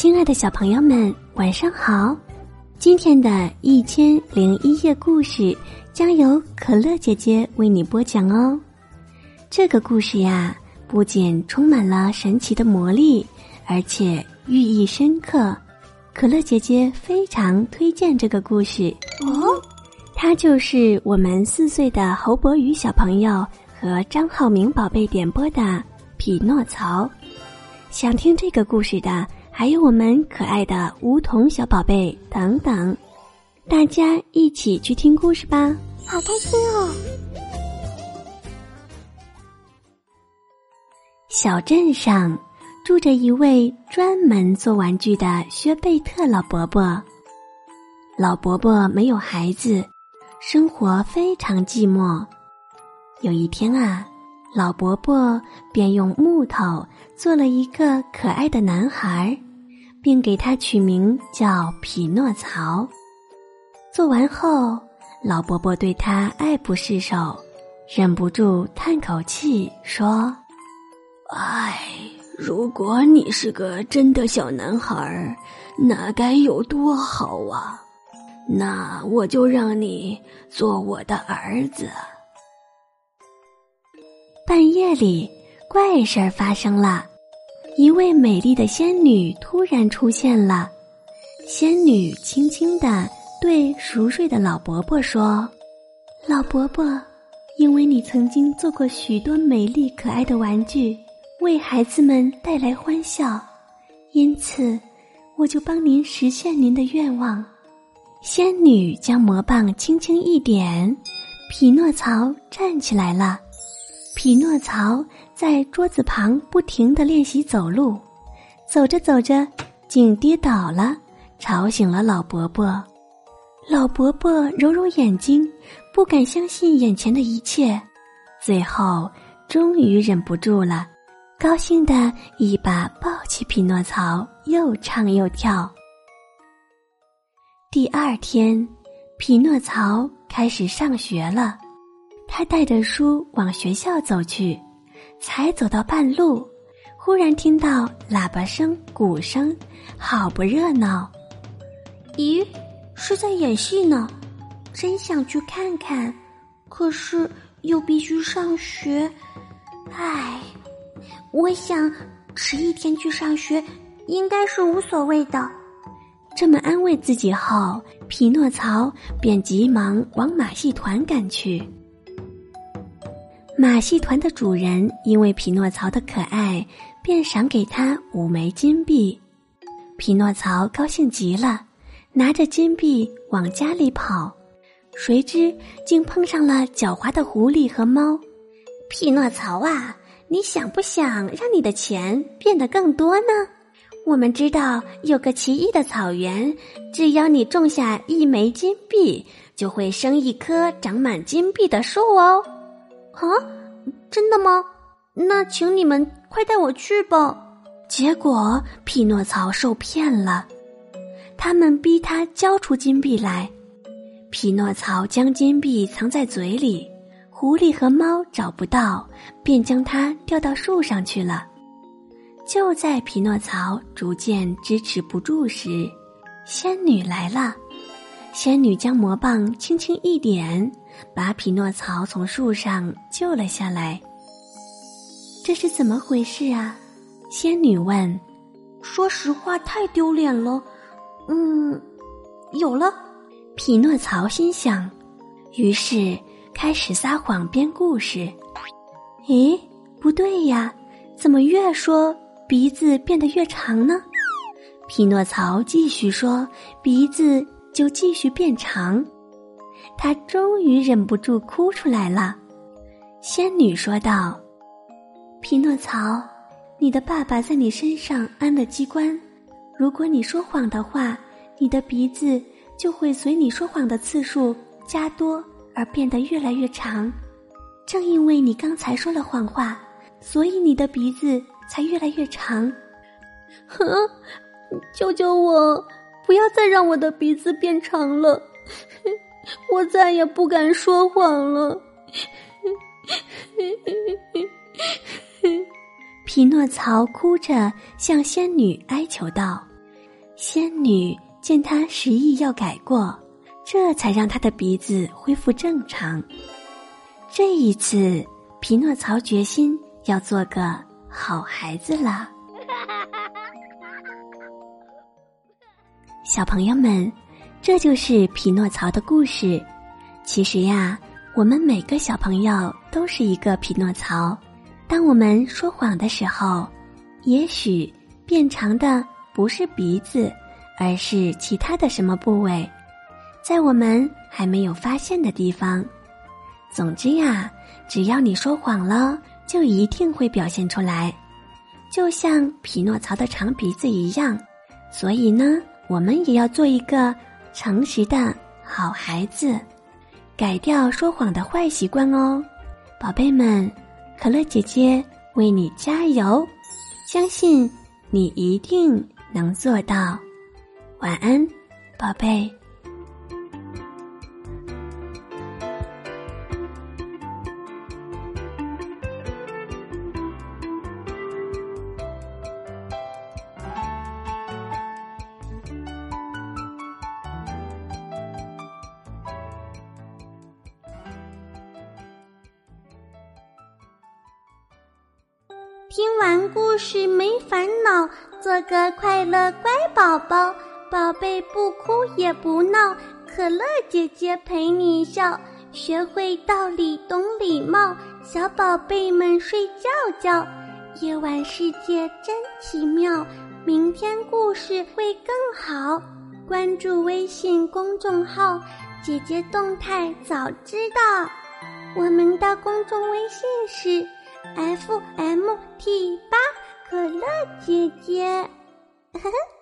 亲爱的小朋友们，晚上好！今天的一千零一夜故事将由可乐姐姐为你播讲哦。这个故事呀，不仅充满了神奇的魔力，而且寓意深刻。可乐姐姐非常推荐这个故事哦。它就是我们四岁的侯博宇小朋友和张浩明宝贝点播的《匹诺曹》。想听这个故事的。还有我们可爱的梧桐小宝贝等等，大家一起去听故事吧，好开心哦！小镇上住着一位专门做玩具的薛贝特老伯伯。老伯伯没有孩子，生活非常寂寞。有一天啊，老伯伯便用木头做了一个可爱的男孩。并给他取名叫匹诺曹。做完后，老伯伯对他爱不释手，忍不住叹口气说：“唉，如果你是个真的小男孩，那该有多好啊！那我就让你做我的儿子。”半夜里，怪事儿发生了。一位美丽的仙女突然出现了，仙女轻轻地对熟睡的老伯伯说：“老伯伯，因为你曾经做过许多美丽可爱的玩具，为孩子们带来欢笑，因此我就帮您实现您的愿望。”仙女将魔棒轻轻一点，匹诺曹站起来了。匹诺曹。在桌子旁不停的练习走路，走着走着，竟跌倒了，吵醒了老伯伯。老伯伯揉揉眼睛，不敢相信眼前的一切，最后终于忍不住了，高兴的一把抱起匹诺曹，又唱又跳。第二天，匹诺曹开始上学了，他带着书往学校走去。才走到半路，忽然听到喇叭声、鼓声，好不热闹。咦，是在演戏呢？真想去看看，可是又必须上学。唉，我想迟一天去上学应该是无所谓的。这么安慰自己后，匹诺曹便急忙往马戏团赶去。马戏团的主人因为匹诺曹的可爱，便赏给他五枚金币。匹诺曹高兴极了，拿着金币往家里跑，谁知竟碰上了狡猾的狐狸和猫。匹诺曹啊，你想不想让你的钱变得更多呢？我们知道有个奇异的草原，只要你种下一枚金币，就会生一棵长满金币的树哦。啊，真的吗？那请你们快带我去吧。结果匹诺曹受骗了，他们逼他交出金币来。匹诺曹将金币藏在嘴里，狐狸和猫找不到，便将它吊到树上去了。就在匹诺曹逐渐支持不住时，仙女来了。仙女将魔棒轻轻一点。把匹诺曹从树上救了下来。这是怎么回事啊？仙女问。说实话，太丢脸了。嗯，有了。匹诺曹心想，于是开始撒谎编故事。咦，不对呀，怎么越说鼻子变得越长呢？匹诺曹继续说，鼻子就继续变长。他终于忍不住哭出来了，仙女说道：“匹诺曹，你的爸爸在你身上安了机关，如果你说谎的话，你的鼻子就会随你说谎的次数加多而变得越来越长。正因为你刚才说了谎话，所以你的鼻子才越来越长。哼，救救我！不要再让我的鼻子变长了。”我再也不敢说谎了。匹诺曹哭着向仙女哀求道：“仙女见他执意要改过，这才让他的鼻子恢复正常。这一次，匹诺曹决心要做个好孩子了。小朋友们，这就是匹诺曹的故事。其实呀，我们每个小朋友都是一个匹诺曹。当我们说谎的时候，也许变长的不是鼻子，而是其他的什么部位，在我们还没有发现的地方。总之呀，只要你说谎了，就一定会表现出来，就像匹诺曹的长鼻子一样。所以呢，我们也要做一个诚实的好孩子，改掉说谎的坏习惯哦，宝贝们。可乐姐姐为你加油，相信你一定能做到。晚安，宝贝。听完故事没烦恼，做个快乐乖宝宝。宝贝不哭也不闹，可乐姐姐陪你笑。学会道理懂礼貌，小宝贝们睡觉觉。夜晚世界真奇妙，明天故事会更好。关注微信公众号，姐姐动态早知道。我们的公众微信是。F M T 八可乐姐姐，呵呵。